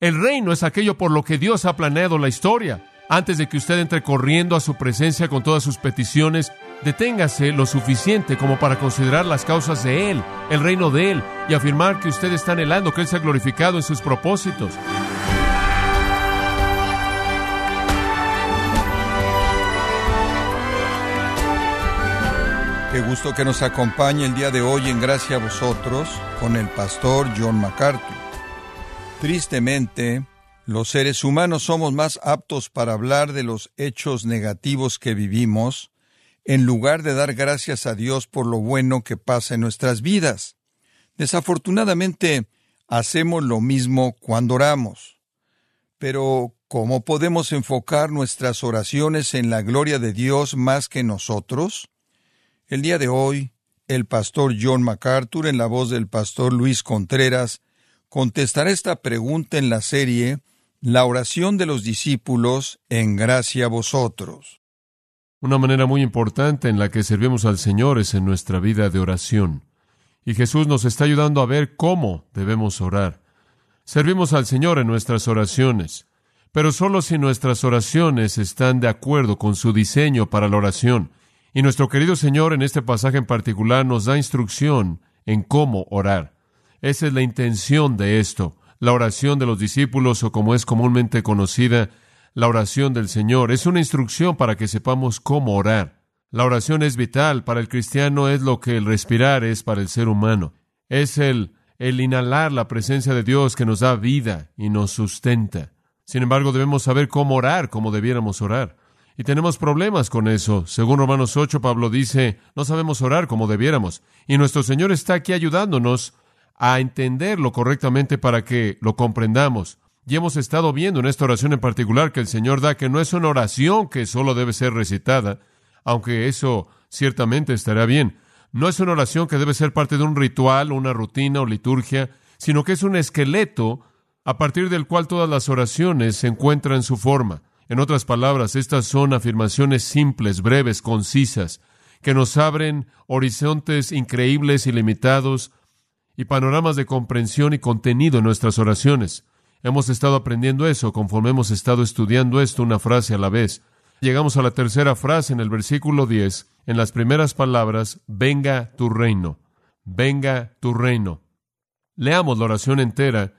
El reino es aquello por lo que Dios ha planeado la historia. Antes de que usted entre corriendo a su presencia con todas sus peticiones, deténgase lo suficiente como para considerar las causas de Él, el reino de Él, y afirmar que usted está anhelando que Él sea glorificado en sus propósitos. Qué gusto que nos acompañe el día de hoy en Gracia a vosotros con el pastor John MacArthur. Tristemente, los seres humanos somos más aptos para hablar de los hechos negativos que vivimos, en lugar de dar gracias a Dios por lo bueno que pasa en nuestras vidas. Desafortunadamente, hacemos lo mismo cuando oramos. Pero, ¿cómo podemos enfocar nuestras oraciones en la gloria de Dios más que nosotros? El día de hoy, el pastor John MacArthur, en la voz del pastor Luis Contreras, contestará esta pregunta en la serie La oración de los discípulos en gracia a vosotros. Una manera muy importante en la que servimos al Señor es en nuestra vida de oración. Y Jesús nos está ayudando a ver cómo debemos orar. Servimos al Señor en nuestras oraciones, pero solo si nuestras oraciones están de acuerdo con su diseño para la oración y nuestro querido Señor en este pasaje en particular nos da instrucción en cómo orar. Esa es la intención de esto, la oración de los discípulos o como es comúnmente conocida, la oración del Señor. Es una instrucción para que sepamos cómo orar. La oración es vital, para el cristiano es lo que el respirar es para el ser humano. Es el, el inhalar la presencia de Dios que nos da vida y nos sustenta. Sin embargo, debemos saber cómo orar como debiéramos orar. Y tenemos problemas con eso. Según Romanos 8, Pablo dice, no sabemos orar como debiéramos. Y nuestro Señor está aquí ayudándonos a entenderlo correctamente para que lo comprendamos. Y hemos estado viendo en esta oración en particular que el Señor da que no es una oración que solo debe ser recitada, aunque eso ciertamente estará bien. No es una oración que debe ser parte de un ritual, una rutina o liturgia, sino que es un esqueleto a partir del cual todas las oraciones encuentran su forma. En otras palabras, estas son afirmaciones simples, breves, concisas, que nos abren horizontes increíbles y limitados y panoramas de comprensión y contenido en nuestras oraciones. Hemos estado aprendiendo eso conforme hemos estado estudiando esto una frase a la vez. Llegamos a la tercera frase en el versículo 10, en las primeras palabras, venga tu reino, venga tu reino. Leamos la oración entera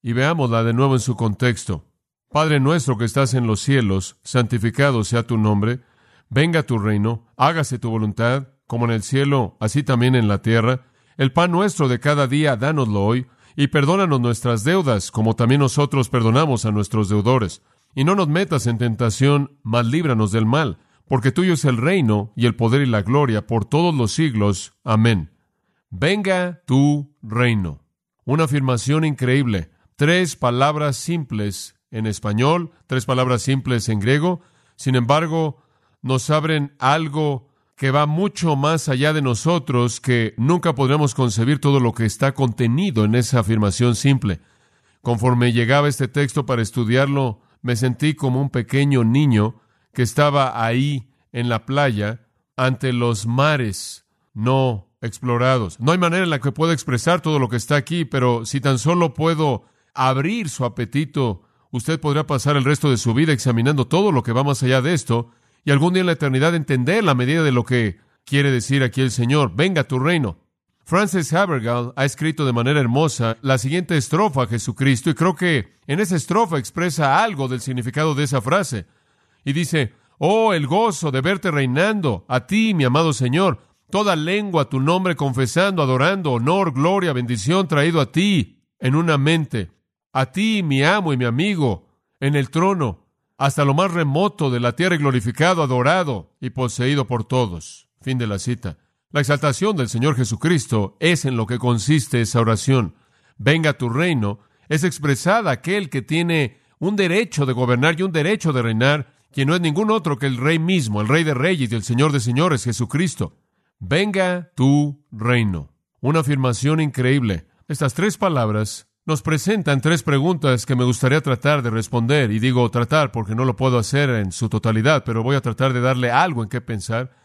y veámosla de nuevo en su contexto. Padre nuestro que estás en los cielos, santificado sea tu nombre, venga tu reino, hágase tu voluntad, como en el cielo, así también en la tierra. El pan nuestro de cada día, dánoslo hoy, y perdónanos nuestras deudas, como también nosotros perdonamos a nuestros deudores. Y no nos metas en tentación, mas líbranos del mal, porque tuyo es el reino y el poder y la gloria por todos los siglos. Amén. Venga tu reino. Una afirmación increíble. Tres palabras simples en español, tres palabras simples en griego. Sin embargo, nos abren algo que va mucho más allá de nosotros, que nunca podremos concebir todo lo que está contenido en esa afirmación simple. Conforme llegaba este texto para estudiarlo, me sentí como un pequeño niño que estaba ahí en la playa ante los mares no explorados. No hay manera en la que pueda expresar todo lo que está aquí, pero si tan solo puedo abrir su apetito usted podrá pasar el resto de su vida examinando todo lo que va más allá de esto y algún día en la eternidad entender la medida de lo que quiere decir aquí el Señor. Venga tu reino. Francis Havergal ha escrito de manera hermosa la siguiente estrofa a Jesucristo y creo que en esa estrofa expresa algo del significado de esa frase. Y dice, oh, el gozo de verte reinando, a ti, mi amado Señor, toda lengua tu nombre confesando, adorando, honor, gloria, bendición traído a ti en una mente a ti, mi amo y mi amigo, en el trono, hasta lo más remoto de la tierra y glorificado, adorado y poseído por todos. Fin de la cita. La exaltación del Señor Jesucristo es en lo que consiste esa oración. Venga tu reino es expresada aquel que tiene un derecho de gobernar y un derecho de reinar, quien no es ningún otro que el Rey mismo, el Rey de Reyes y el Señor de Señores, Jesucristo. Venga tu reino. Una afirmación increíble. Estas tres palabras nos presentan tres preguntas que me gustaría tratar de responder, y digo tratar porque no lo puedo hacer en su totalidad, pero voy a tratar de darle algo en qué pensar,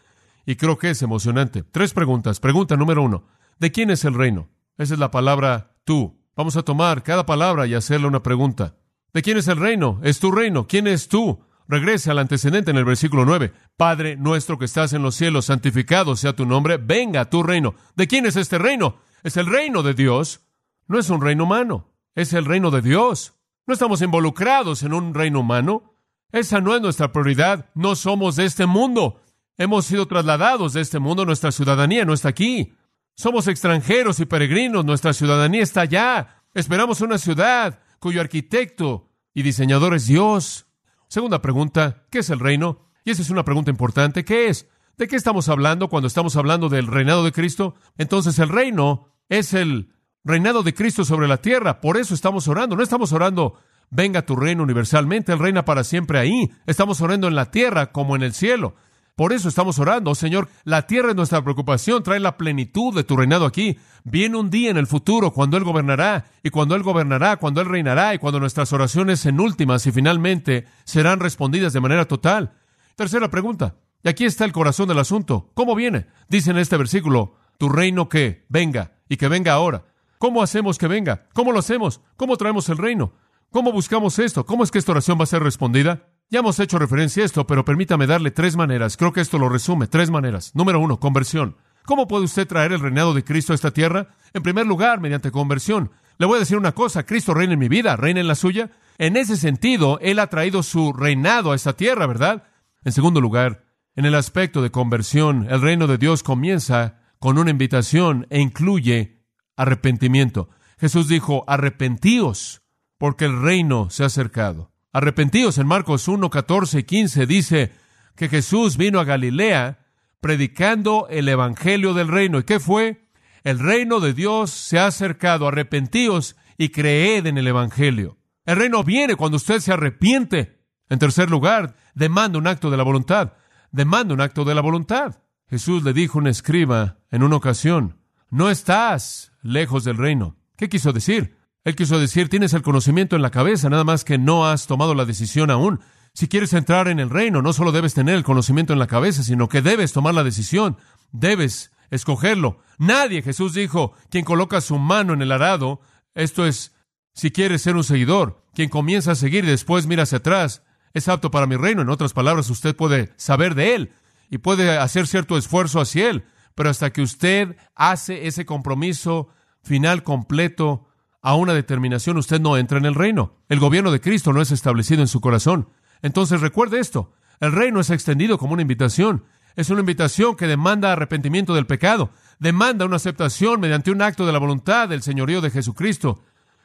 y creo que es emocionante. Tres preguntas. Pregunta número uno, ¿de quién es el reino? Esa es la palabra tú. Vamos a tomar cada palabra y hacerle una pregunta. ¿De quién es el reino? Es tu reino. ¿Quién es tú? Regrese al antecedente en el versículo 9. Padre nuestro que estás en los cielos, santificado sea tu nombre, venga tu reino. ¿De quién es este reino? Es el reino de Dios. No es un reino humano, es el reino de Dios. No estamos involucrados en un reino humano. Esa no es nuestra prioridad. No somos de este mundo. Hemos sido trasladados de este mundo. Nuestra ciudadanía no está aquí. Somos extranjeros y peregrinos. Nuestra ciudadanía está allá. Esperamos una ciudad cuyo arquitecto y diseñador es Dios. Segunda pregunta, ¿qué es el reino? Y esa es una pregunta importante. ¿Qué es? ¿De qué estamos hablando cuando estamos hablando del reinado de Cristo? Entonces el reino es el reinado de Cristo sobre la tierra. Por eso estamos orando. No estamos orando, venga tu reino universalmente. Él reina para siempre ahí. Estamos orando en la tierra como en el cielo. Por eso estamos orando, oh, Señor, la tierra es nuestra preocupación, trae la plenitud de tu reinado aquí. Viene un día en el futuro cuando Él gobernará, y cuando Él gobernará, cuando Él reinará, y cuando nuestras oraciones en últimas y finalmente serán respondidas de manera total. Tercera pregunta, y aquí está el corazón del asunto. ¿Cómo viene? Dice en este versículo, tu reino que venga, y que venga ahora. ¿Cómo hacemos que venga? ¿Cómo lo hacemos? ¿Cómo traemos el reino? ¿Cómo buscamos esto? ¿Cómo es que esta oración va a ser respondida? Ya hemos hecho referencia a esto, pero permítame darle tres maneras. Creo que esto lo resume. Tres maneras. Número uno, conversión. ¿Cómo puede usted traer el reinado de Cristo a esta tierra? En primer lugar, mediante conversión. Le voy a decir una cosa, Cristo reina en mi vida, reina en la suya. En ese sentido, Él ha traído su reinado a esta tierra, ¿verdad? En segundo lugar, en el aspecto de conversión, el reino de Dios comienza con una invitación e incluye arrepentimiento. Jesús dijo, arrepentíos, porque el reino se ha acercado. Arrepentíos en Marcos 1, 14 y 15 dice que Jesús vino a Galilea predicando el evangelio del reino. ¿Y qué fue? El reino de Dios se ha acercado. Arrepentíos y creed en el evangelio. El reino viene cuando usted se arrepiente. En tercer lugar, demanda un acto de la voluntad. Demanda un acto de la voluntad. Jesús le dijo a un escriba en una ocasión, no estás lejos del reino. ¿Qué quiso decir? Él quiso decir, tienes el conocimiento en la cabeza, nada más que no has tomado la decisión aún. Si quieres entrar en el reino, no solo debes tener el conocimiento en la cabeza, sino que debes tomar la decisión, debes escogerlo. Nadie, Jesús dijo, quien coloca su mano en el arado, esto es, si quieres ser un seguidor, quien comienza a seguir y después mira hacia atrás, es apto para mi reino. En otras palabras, usted puede saber de él y puede hacer cierto esfuerzo hacia él, pero hasta que usted hace ese compromiso final completo, a una determinación, usted no entra en el reino. El gobierno de Cristo no es establecido en su corazón. Entonces recuerde esto, el reino es extendido como una invitación. Es una invitación que demanda arrepentimiento del pecado, demanda una aceptación mediante un acto de la voluntad del señorío de Jesucristo.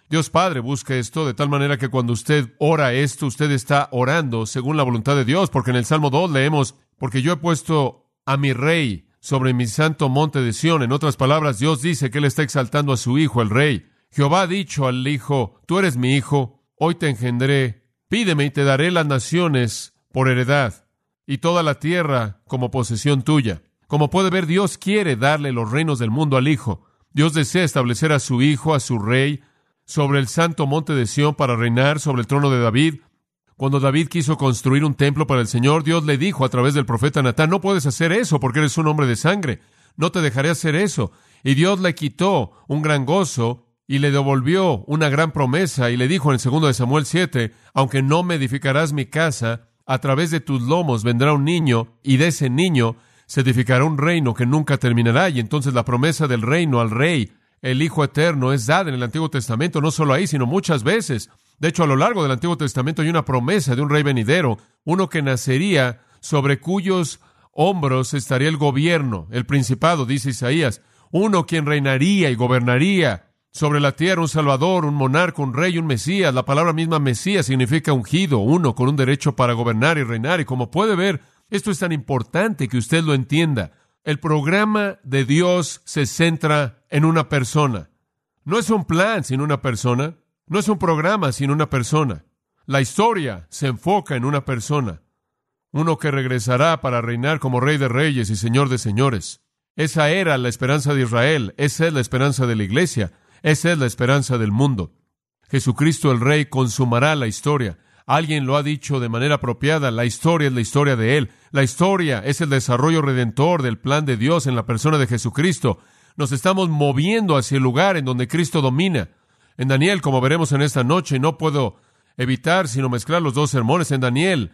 Dios Padre busca esto de tal manera que cuando usted ora esto, usted está orando según la voluntad de Dios, porque en el Salmo 2 leemos, porque yo he puesto a mi rey sobre mi santo monte de Sión. En otras palabras, Dios dice que Él está exaltando a su Hijo, el Rey. Jehová ha dicho al Hijo, tú eres mi Hijo, hoy te engendré, pídeme y te daré las naciones por heredad, y toda la tierra como posesión tuya. Como puede ver, Dios quiere darle los reinos del mundo al Hijo. Dios desea establecer a su Hijo, a su Rey, sobre el santo monte de Sión para reinar sobre el trono de David. Cuando David quiso construir un templo para el Señor, Dios le dijo a través del profeta Natán, no puedes hacer eso porque eres un hombre de sangre, no te dejaré hacer eso. Y Dios le quitó un gran gozo y le devolvió una gran promesa y le dijo en el segundo de Samuel 7, aunque no me edificarás mi casa, a través de tus lomos vendrá un niño y de ese niño se edificará un reino que nunca terminará y entonces la promesa del reino al rey, el Hijo Eterno, es dada en el Antiguo Testamento, no solo ahí, sino muchas veces. De hecho, a lo largo del Antiguo Testamento hay una promesa de un rey venidero, uno que nacería sobre cuyos hombros estaría el gobierno, el principado, dice Isaías, uno quien reinaría y gobernaría sobre la tierra un Salvador, un monarca, un rey, un Mesías. La palabra misma Mesías significa ungido, uno con un derecho para gobernar y reinar. Y como puede ver, esto es tan importante que usted lo entienda. El programa de Dios se centra en una persona. No es un plan sin una persona. No es un programa sin una persona. La historia se enfoca en una persona. Uno que regresará para reinar como rey de reyes y señor de señores. Esa era la esperanza de Israel. Esa es la esperanza de la iglesia. Esa es la esperanza del mundo. Jesucristo el Rey consumará la historia. Alguien lo ha dicho de manera apropiada, la historia es la historia de Él. La historia es el desarrollo redentor del plan de Dios en la persona de Jesucristo. Nos estamos moviendo hacia el lugar en donde Cristo domina. En Daniel, como veremos en esta noche, no puedo evitar sino mezclar los dos sermones. En Daniel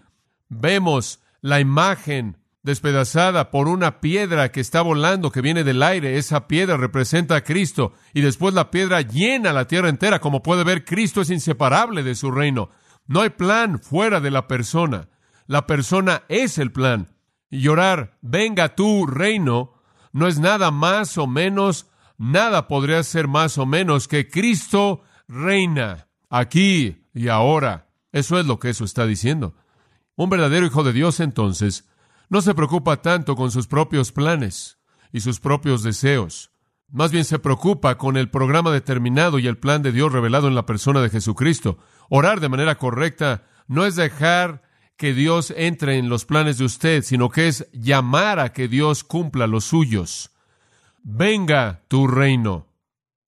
vemos la imagen despedazada por una piedra que está volando, que viene del aire. Esa piedra representa a Cristo y después la piedra llena la tierra entera. Como puede ver, Cristo es inseparable de su reino. No hay plan fuera de la persona. La persona es el plan. Y llorar, venga tu reino, no es nada más o menos, nada podría ser más o menos que Cristo reina aquí y ahora. Eso es lo que eso está diciendo. Un verdadero hijo de Dios entonces no se preocupa tanto con sus propios planes y sus propios deseos. Más bien se preocupa con el programa determinado y el plan de Dios revelado en la persona de Jesucristo. Orar de manera correcta no es dejar que Dios entre en los planes de usted, sino que es llamar a que Dios cumpla los suyos. Venga tu reino.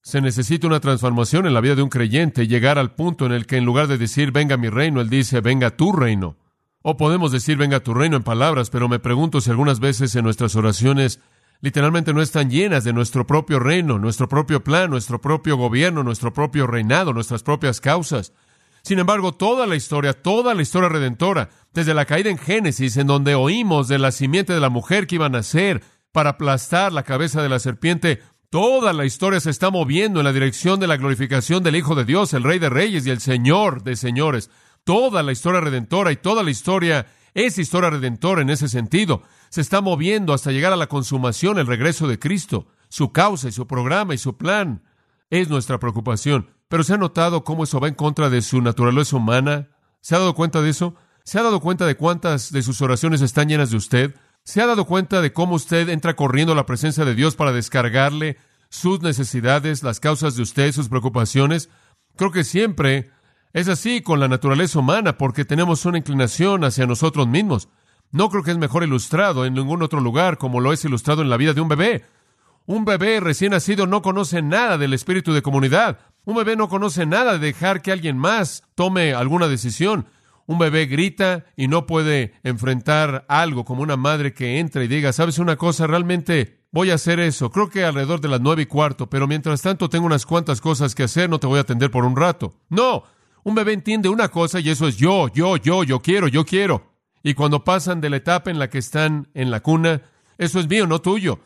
Se necesita una transformación en la vida de un creyente, llegar al punto en el que en lugar de decir venga mi reino, él dice venga tu reino. O podemos decir venga tu reino en palabras, pero me pregunto si algunas veces en nuestras oraciones literalmente no están llenas de nuestro propio reino, nuestro propio plan, nuestro propio gobierno, nuestro propio reinado, nuestras propias causas. Sin embargo, toda la historia, toda la historia redentora, desde la caída en Génesis, en donde oímos de la simiente de la mujer que iba a nacer para aplastar la cabeza de la serpiente, toda la historia se está moviendo en la dirección de la glorificación del Hijo de Dios, el Rey de Reyes y el Señor de Señores. Toda la historia redentora y toda la historia es historia redentora en ese sentido. Se está moviendo hasta llegar a la consumación, el regreso de Cristo. Su causa y su programa y su plan es nuestra preocupación. Pero ¿se ha notado cómo eso va en contra de su naturaleza humana? ¿Se ha dado cuenta de eso? ¿Se ha dado cuenta de cuántas de sus oraciones están llenas de usted? ¿Se ha dado cuenta de cómo usted entra corriendo a la presencia de Dios para descargarle sus necesidades, las causas de usted, sus preocupaciones? Creo que siempre es así con la naturaleza humana porque tenemos una inclinación hacia nosotros mismos. No creo que es mejor ilustrado en ningún otro lugar como lo es ilustrado en la vida de un bebé. Un bebé recién nacido no conoce nada del espíritu de comunidad. Un bebé no conoce nada de dejar que alguien más tome alguna decisión. Un bebé grita y no puede enfrentar algo como una madre que entra y diga, ¿sabes una cosa? Realmente voy a hacer eso. Creo que alrededor de las nueve y cuarto, pero mientras tanto tengo unas cuantas cosas que hacer, no te voy a atender por un rato. No, un bebé entiende una cosa y eso es yo, yo, yo, yo quiero, yo quiero. Y cuando pasan de la etapa en la que están en la cuna, eso es mío, no tuyo.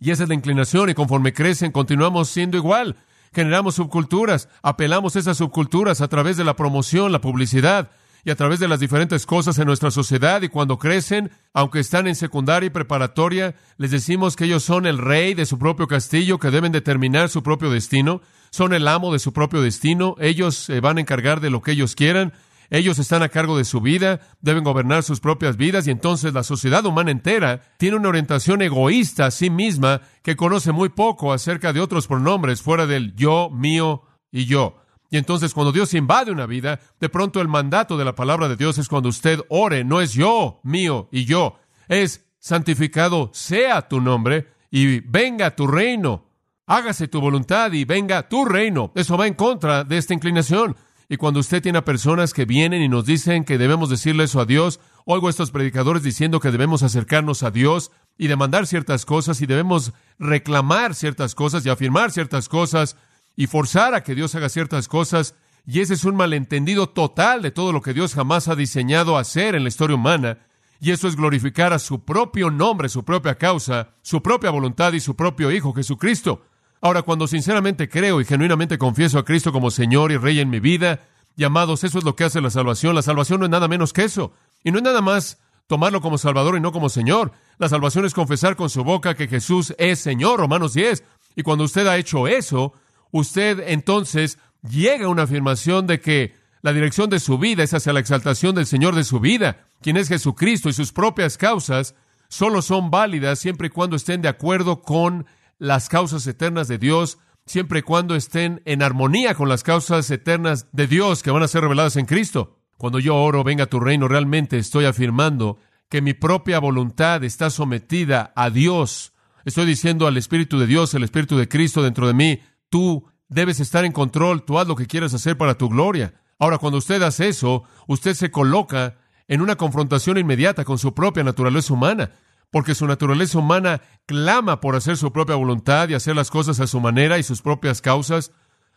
Y esa es la inclinación y conforme crecen continuamos siendo igual. Generamos subculturas, apelamos a esas subculturas a través de la promoción, la publicidad y a través de las diferentes cosas en nuestra sociedad y cuando crecen, aunque están en secundaria y preparatoria, les decimos que ellos son el rey de su propio castillo, que deben determinar su propio destino, son el amo de su propio destino, ellos se van a encargar de lo que ellos quieran, ellos están a cargo de su vida, deben gobernar sus propias vidas y entonces la sociedad humana entera tiene una orientación egoísta a sí misma que conoce muy poco acerca de otros pronombres fuera del yo, mío y yo. Y entonces cuando Dios invade una vida, de pronto el mandato de la palabra de Dios es cuando usted ore, no es yo, mío y yo, es santificado sea tu nombre y venga tu reino. Hágase tu voluntad y venga tu reino. Eso va en contra de esta inclinación. Y cuando usted tiene a personas que vienen y nos dicen que debemos decirle eso a Dios, oigo a estos predicadores diciendo que debemos acercarnos a Dios y demandar ciertas cosas y debemos reclamar ciertas cosas y afirmar ciertas cosas y forzar a que Dios haga ciertas cosas. Y ese es un malentendido total de todo lo que Dios jamás ha diseñado hacer en la historia humana. Y eso es glorificar a su propio nombre, su propia causa, su propia voluntad y su propio Hijo Jesucristo. Ahora, cuando sinceramente creo y genuinamente confieso a Cristo como Señor y Rey en mi vida, llamados, eso es lo que hace la salvación. La salvación no es nada menos que eso. Y no es nada más tomarlo como Salvador y no como Señor. La salvación es confesar con su boca que Jesús es Señor, Romanos 10. Y cuando usted ha hecho eso, usted entonces llega a una afirmación de que la dirección de su vida es hacia la exaltación del Señor de su vida, quien es Jesucristo, y sus propias causas solo son válidas siempre y cuando estén de acuerdo con las causas eternas de Dios, siempre y cuando estén en armonía con las causas eternas de Dios que van a ser reveladas en Cristo. Cuando yo oro, venga tu reino, realmente estoy afirmando que mi propia voluntad está sometida a Dios. Estoy diciendo al Espíritu de Dios, el Espíritu de Cristo dentro de mí, tú debes estar en control, tú haz lo que quieras hacer para tu gloria. Ahora, cuando usted hace eso, usted se coloca en una confrontación inmediata con su propia naturaleza humana porque su naturaleza humana clama por hacer su propia voluntad y hacer las cosas a su manera y sus propias causas.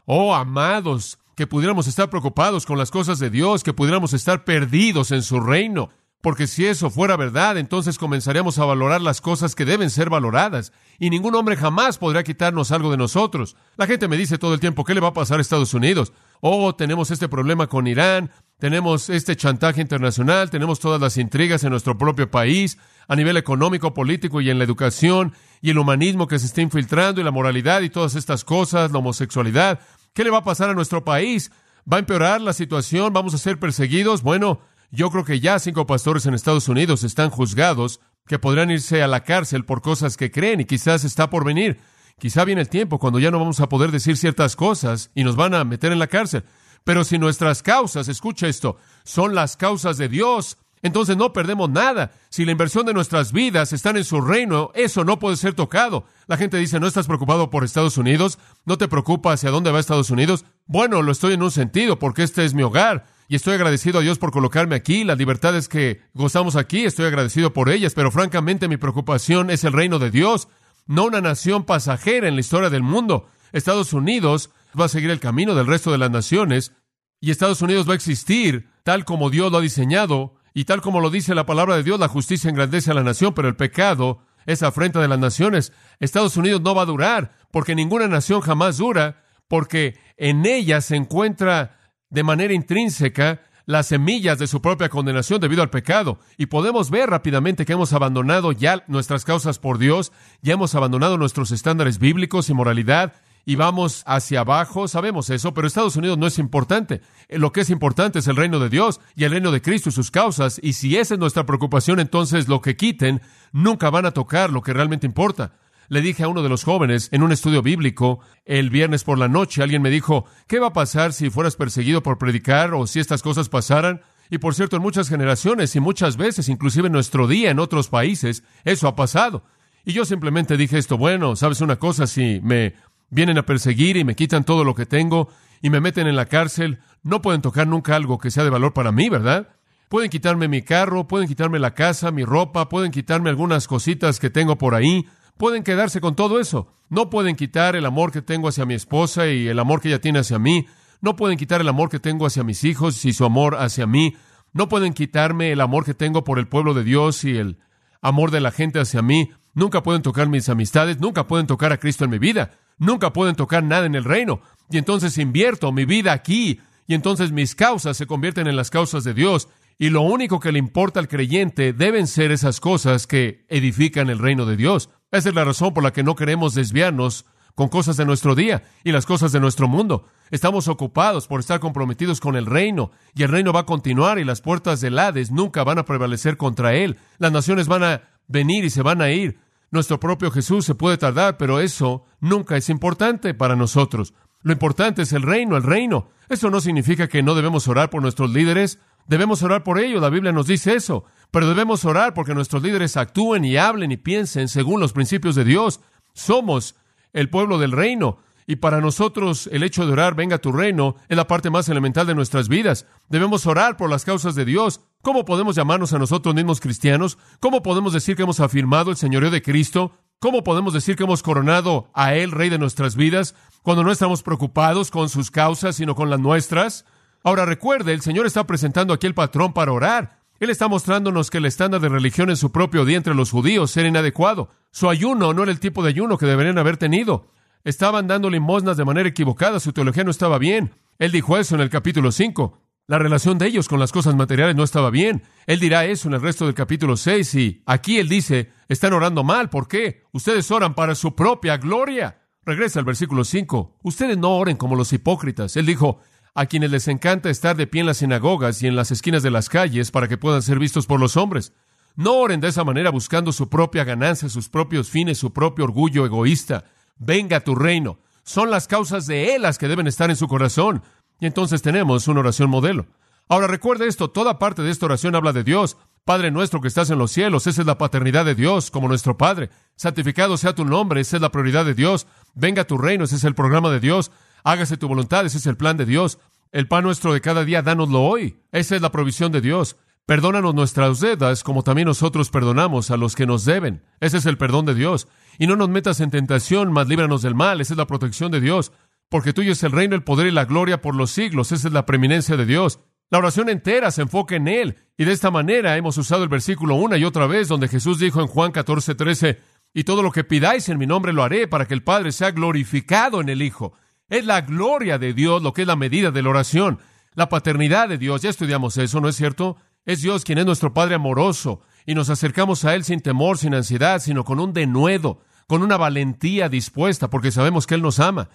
Oh, amados, que pudiéramos estar preocupados con las cosas de Dios, que pudiéramos estar perdidos en su reino. Porque si eso fuera verdad, entonces comenzaríamos a valorar las cosas que deben ser valoradas, y ningún hombre jamás podrá quitarnos algo de nosotros. La gente me dice todo el tiempo, ¿qué le va a pasar a Estados Unidos? Oh, tenemos este problema con Irán, tenemos este chantaje internacional, tenemos todas las intrigas en nuestro propio país, a nivel económico, político y en la educación, y el humanismo que se está infiltrando, y la moralidad y todas estas cosas, la homosexualidad. ¿Qué le va a pasar a nuestro país? ¿Va a empeorar la situación? ¿Vamos a ser perseguidos? Bueno, yo creo que ya cinco pastores en Estados Unidos están juzgados que podrían irse a la cárcel por cosas que creen y quizás está por venir. Quizá viene el tiempo cuando ya no vamos a poder decir ciertas cosas y nos van a meter en la cárcel. Pero si nuestras causas, escucha esto, son las causas de Dios, entonces no perdemos nada. Si la inversión de nuestras vidas están en su reino, eso no puede ser tocado. La gente dice, ¿no estás preocupado por Estados Unidos? ¿No te preocupa hacia dónde va Estados Unidos? Bueno, lo estoy en un sentido, porque este es mi hogar y estoy agradecido a Dios por colocarme aquí, las libertades que gozamos aquí, estoy agradecido por ellas, pero francamente mi preocupación es el reino de Dios, no una nación pasajera en la historia del mundo. Estados Unidos va a seguir el camino del resto de las naciones y Estados Unidos va a existir tal como Dios lo ha diseñado y tal como lo dice la palabra de Dios, la justicia engrandece a la nación, pero el pecado es afrenta de las naciones. Estados Unidos no va a durar porque ninguna nación jamás dura porque en ella se encuentra de manera intrínseca las semillas de su propia condenación debido al pecado. Y podemos ver rápidamente que hemos abandonado ya nuestras causas por Dios, ya hemos abandonado nuestros estándares bíblicos y moralidad, y vamos hacia abajo, sabemos eso, pero Estados Unidos no es importante. Lo que es importante es el reino de Dios y el reino de Cristo y sus causas, y si esa es nuestra preocupación, entonces lo que quiten nunca van a tocar lo que realmente importa. Le dije a uno de los jóvenes en un estudio bíblico el viernes por la noche, alguien me dijo, ¿qué va a pasar si fueras perseguido por predicar o si estas cosas pasaran? Y por cierto, en muchas generaciones y muchas veces, inclusive en nuestro día, en otros países, eso ha pasado. Y yo simplemente dije esto, bueno, sabes una cosa, si me vienen a perseguir y me quitan todo lo que tengo y me meten en la cárcel, no pueden tocar nunca algo que sea de valor para mí, ¿verdad? Pueden quitarme mi carro, pueden quitarme la casa, mi ropa, pueden quitarme algunas cositas que tengo por ahí, pueden quedarse con todo eso. No pueden quitar el amor que tengo hacia mi esposa y el amor que ella tiene hacia mí. No pueden quitar el amor que tengo hacia mis hijos y su amor hacia mí. No pueden quitarme el amor que tengo por el pueblo de Dios y el amor de la gente hacia mí. Nunca pueden tocar mis amistades, nunca pueden tocar a Cristo en mi vida, nunca pueden tocar nada en el reino. Y entonces invierto mi vida aquí, y entonces mis causas se convierten en las causas de Dios. Y lo único que le importa al creyente deben ser esas cosas que edifican el reino de Dios. Esa es la razón por la que no queremos desviarnos con cosas de nuestro día y las cosas de nuestro mundo. Estamos ocupados por estar comprometidos con el reino y el reino va a continuar y las puertas del Hades nunca van a prevalecer contra él. Las naciones van a venir y se van a ir. Nuestro propio Jesús se puede tardar, pero eso nunca es importante para nosotros. Lo importante es el reino, el reino. Eso no significa que no debemos orar por nuestros líderes. Debemos orar por ellos. La Biblia nos dice eso. Pero debemos orar porque nuestros líderes actúen y hablen y piensen según los principios de Dios. Somos el pueblo del reino. Y para nosotros el hecho de orar, venga tu reino, es la parte más elemental de nuestras vidas. Debemos orar por las causas de Dios. ¿Cómo podemos llamarnos a nosotros mismos cristianos? ¿Cómo podemos decir que hemos afirmado el señorío de Cristo? ¿Cómo podemos decir que hemos coronado a Él, Rey de nuestras vidas, cuando no estamos preocupados con sus causas, sino con las nuestras? Ahora recuerde, el Señor está presentando aquí el patrón para orar. Él está mostrándonos que el estándar de religión en su propio día entre los judíos era inadecuado. Su ayuno no era el tipo de ayuno que deberían haber tenido. Estaban dando limosnas de manera equivocada, su teología no estaba bien. Él dijo eso en el capítulo 5. La relación de ellos con las cosas materiales no estaba bien. Él dirá eso en el resto del capítulo 6 y aquí él dice, están orando mal. ¿Por qué? Ustedes oran para su propia gloria. Regresa al versículo 5. Ustedes no oren como los hipócritas. Él dijo, a quienes les encanta estar de pie en las sinagogas y en las esquinas de las calles para que puedan ser vistos por los hombres. No oren de esa manera buscando su propia ganancia, sus propios fines, su propio orgullo egoísta. Venga tu reino. Son las causas de Él las que deben estar en su corazón. Y entonces tenemos una oración modelo. Ahora recuerde esto, toda parte de esta oración habla de Dios. Padre nuestro que estás en los cielos, esa es la paternidad de Dios como nuestro Padre. Santificado sea tu nombre, esa es la prioridad de Dios. Venga tu reino, ese es el programa de Dios. Hágase tu voluntad, ese es el plan de Dios. El pan nuestro de cada día, dánoslo hoy. Esa es la provisión de Dios. Perdónanos nuestras deudas, como también nosotros perdonamos a los que nos deben. Ese es el perdón de Dios. Y no nos metas en tentación, mas líbranos del mal. Esa es la protección de Dios. porque tuyo es el reino, el poder y la gloria por los siglos. Esa es la preeminencia de Dios. La oración entera se enfoca en Él. Y de esta manera hemos usado el versículo una y otra vez, donde Jesús dijo en Juan 14, 13, y todo lo que pidáis en mi nombre lo haré para que el Padre sea glorificado en el Hijo. Es la gloria de Dios lo que es la medida de la oración. La paternidad de Dios, ya estudiamos eso, ¿no es cierto? Es Dios quien es nuestro Padre amoroso y nos acercamos a Él sin temor, sin ansiedad, sino con un denuedo, con una valentía dispuesta, porque sabemos que Él nos ama.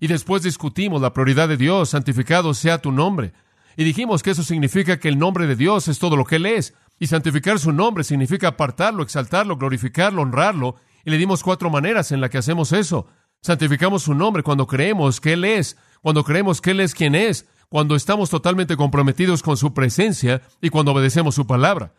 Y después discutimos la prioridad de Dios, santificado sea tu nombre. Y dijimos que eso significa que el nombre de Dios es todo lo que Él es. Y santificar su nombre significa apartarlo, exaltarlo, glorificarlo, honrarlo. Y le dimos cuatro maneras en las que hacemos eso. Santificamos su nombre cuando creemos que Él es, cuando creemos que Él es quien es, cuando estamos totalmente comprometidos con su presencia y cuando obedecemos su palabra.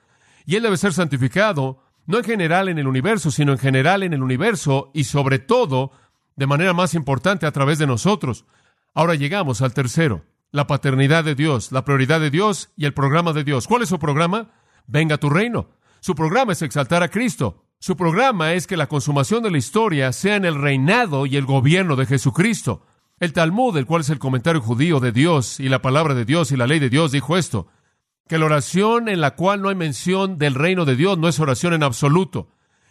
Y Él debe ser santificado, no en general en el universo, sino en general en el universo y sobre todo, de manera más importante, a través de nosotros. Ahora llegamos al tercero la paternidad de Dios, la prioridad de Dios y el programa de Dios. ¿Cuál es su programa? Venga tu reino. Su programa es exaltar a Cristo. Su programa es que la consumación de la historia sea en el reinado y el gobierno de Jesucristo. El Talmud, el cual es el comentario judío de Dios y la palabra de Dios y la ley de Dios, dijo esto, que la oración en la cual no hay mención del reino de Dios no es oración en absoluto,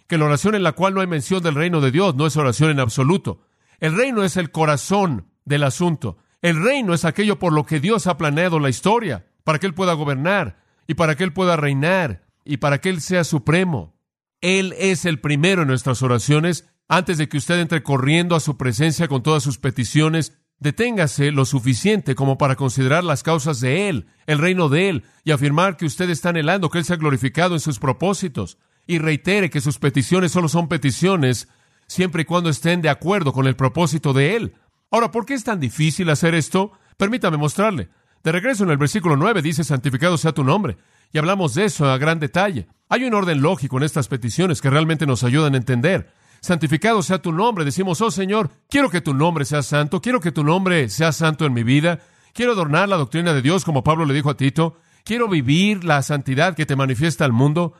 que la oración en la cual no hay mención del reino de Dios no es oración en absoluto. El reino es el corazón del asunto. El reino es aquello por lo que Dios ha planeado la historia, para que Él pueda gobernar y para que Él pueda reinar y para que Él sea supremo. Él es el primero en nuestras oraciones. Antes de que usted entre corriendo a su presencia con todas sus peticiones, deténgase lo suficiente como para considerar las causas de Él, el reino de Él, y afirmar que usted está anhelando que Él sea glorificado en sus propósitos. Y reitere que sus peticiones solo son peticiones siempre y cuando estén de acuerdo con el propósito de Él. Ahora, ¿por qué es tan difícil hacer esto? Permítame mostrarle. De regreso en el versículo 9 dice, santificado sea tu nombre. Y hablamos de eso a gran detalle. Hay un orden lógico en estas peticiones que realmente nos ayudan a entender. Santificado sea tu nombre. Decimos, oh Señor, quiero que tu nombre sea santo, quiero que tu nombre sea santo en mi vida, quiero adornar la doctrina de Dios como Pablo le dijo a Tito, quiero vivir la santidad que te manifiesta al mundo.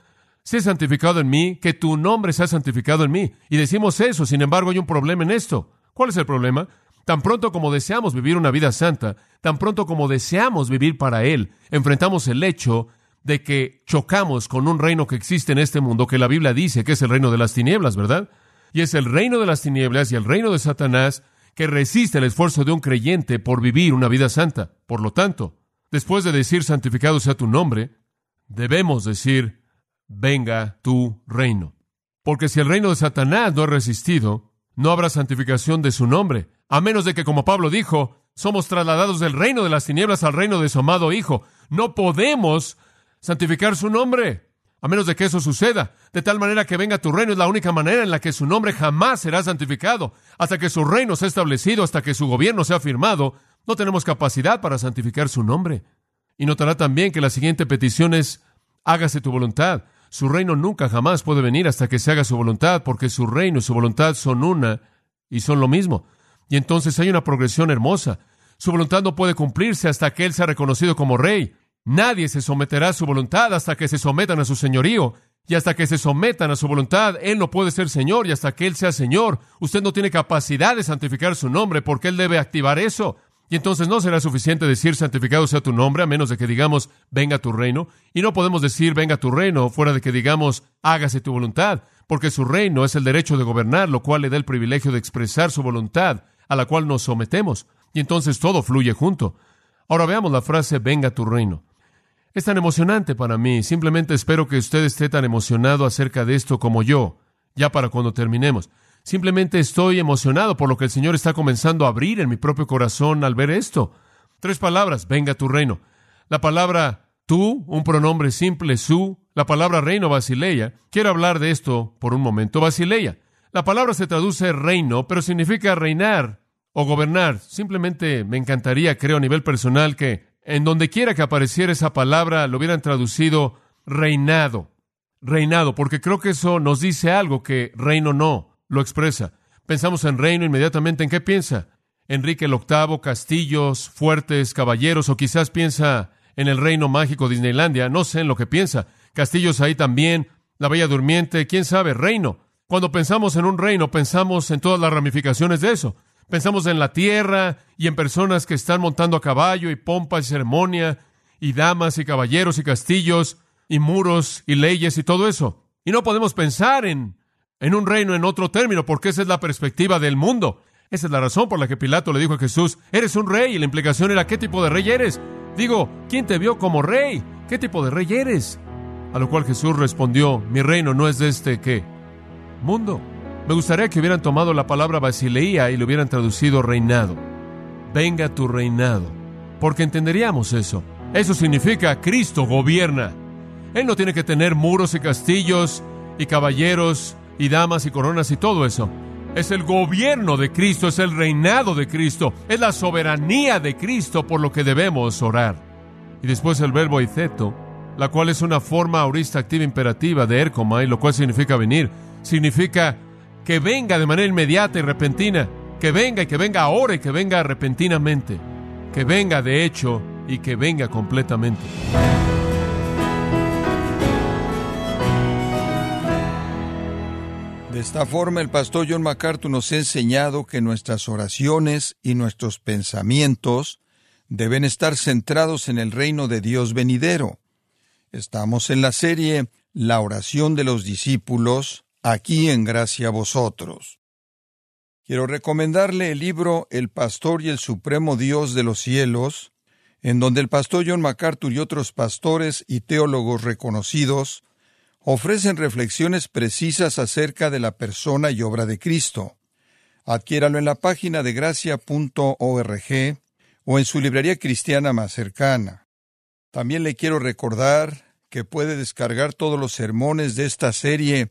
Sé santificado en mí, que tu nombre sea santificado en mí. Y decimos eso, sin embargo hay un problema en esto. ¿Cuál es el problema? Tan pronto como deseamos vivir una vida santa, tan pronto como deseamos vivir para Él, enfrentamos el hecho de que chocamos con un reino que existe en este mundo que la Biblia dice que es el reino de las tinieblas, ¿verdad? Y es el reino de las tinieblas y el reino de Satanás que resiste el esfuerzo de un creyente por vivir una vida santa. Por lo tanto, después de decir santificado sea tu nombre, debemos decir venga tu reino. Porque si el reino de Satanás no ha resistido, no habrá santificación de su nombre a menos de que, como Pablo dijo, somos trasladados del reino de las tinieblas al reino de su amado Hijo. No podemos santificar su nombre, a menos de que eso suceda. De tal manera que venga tu reino es la única manera en la que su nombre jamás será santificado. Hasta que su reino sea establecido, hasta que su gobierno sea firmado, no tenemos capacidad para santificar su nombre. Y notará también que la siguiente petición es, hágase tu voluntad. Su reino nunca jamás puede venir hasta que se haga su voluntad, porque su reino y su voluntad son una y son lo mismo. Y entonces hay una progresión hermosa. Su voluntad no puede cumplirse hasta que Él sea reconocido como rey. Nadie se someterá a su voluntad hasta que se sometan a su señorío. Y hasta que se sometan a su voluntad, Él no puede ser Señor. Y hasta que Él sea Señor, usted no tiene capacidad de santificar su nombre porque Él debe activar eso. Y entonces no será suficiente decir santificado sea tu nombre, a menos de que digamos venga tu reino. Y no podemos decir venga tu reino fuera de que digamos hágase tu voluntad, porque su reino es el derecho de gobernar, lo cual le da el privilegio de expresar su voluntad a la cual nos sometemos. Y entonces todo fluye junto. Ahora veamos la frase venga tu reino. Es tan emocionante para mí. Simplemente espero que usted esté tan emocionado acerca de esto como yo, ya para cuando terminemos. Simplemente estoy emocionado por lo que el Señor está comenzando a abrir en mi propio corazón al ver esto. Tres palabras, venga tu reino. La palabra tú, un pronombre simple, su, la palabra reino, basileia. Quiero hablar de esto por un momento, basileia. La palabra se traduce reino, pero significa reinar o gobernar. Simplemente me encantaría, creo, a nivel personal, que en donde quiera que apareciera esa palabra lo hubieran traducido reinado. Reinado, porque creo que eso nos dice algo que reino no lo expresa. Pensamos en reino inmediatamente, ¿en qué piensa? Enrique el VIII, castillos, fuertes, caballeros, o quizás piensa en el reino mágico Disneylandia, no sé en lo que piensa. Castillos ahí también, la Bella Durmiente, quién sabe, reino. Cuando pensamos en un reino, pensamos en todas las ramificaciones de eso. Pensamos en la tierra y en personas que están montando a caballo y pompa y ceremonia y damas y caballeros y castillos y muros y leyes y todo eso. Y no podemos pensar en, en un reino en otro término porque esa es la perspectiva del mundo. Esa es la razón por la que Pilato le dijo a Jesús, eres un rey y la implicación era qué tipo de rey eres. Digo, ¿quién te vio como rey? ¿Qué tipo de rey eres? A lo cual Jesús respondió, mi reino no es de este qué? Mundo. Me gustaría que hubieran tomado la palabra basileía y lo hubieran traducido reinado. Venga tu reinado. Porque entenderíamos eso. Eso significa Cristo gobierna. Él no tiene que tener muros y castillos y caballeros y damas y coronas y todo eso. Es el gobierno de Cristo, es el reinado de Cristo, es la soberanía de Cristo por lo que debemos orar. Y después el verbo iceto, la cual es una forma aurista activa imperativa de ercomai, lo cual significa venir. Significa que venga de manera inmediata y repentina, que venga y que venga ahora y que venga repentinamente, que venga de hecho y que venga completamente. De esta forma, el pastor John MacArthur nos ha enseñado que nuestras oraciones y nuestros pensamientos deben estar centrados en el reino de Dios venidero. Estamos en la serie La oración de los discípulos, aquí en gracia vosotros. Quiero recomendarle el libro El Pastor y el Supremo Dios de los Cielos, en donde el pastor John MacArthur y otros pastores y teólogos reconocidos ofrecen reflexiones precisas acerca de la persona y obra de Cristo. Adquiéralo en la página de gracia.org o en su librería cristiana más cercana. También le quiero recordar que puede descargar todos los sermones de esta serie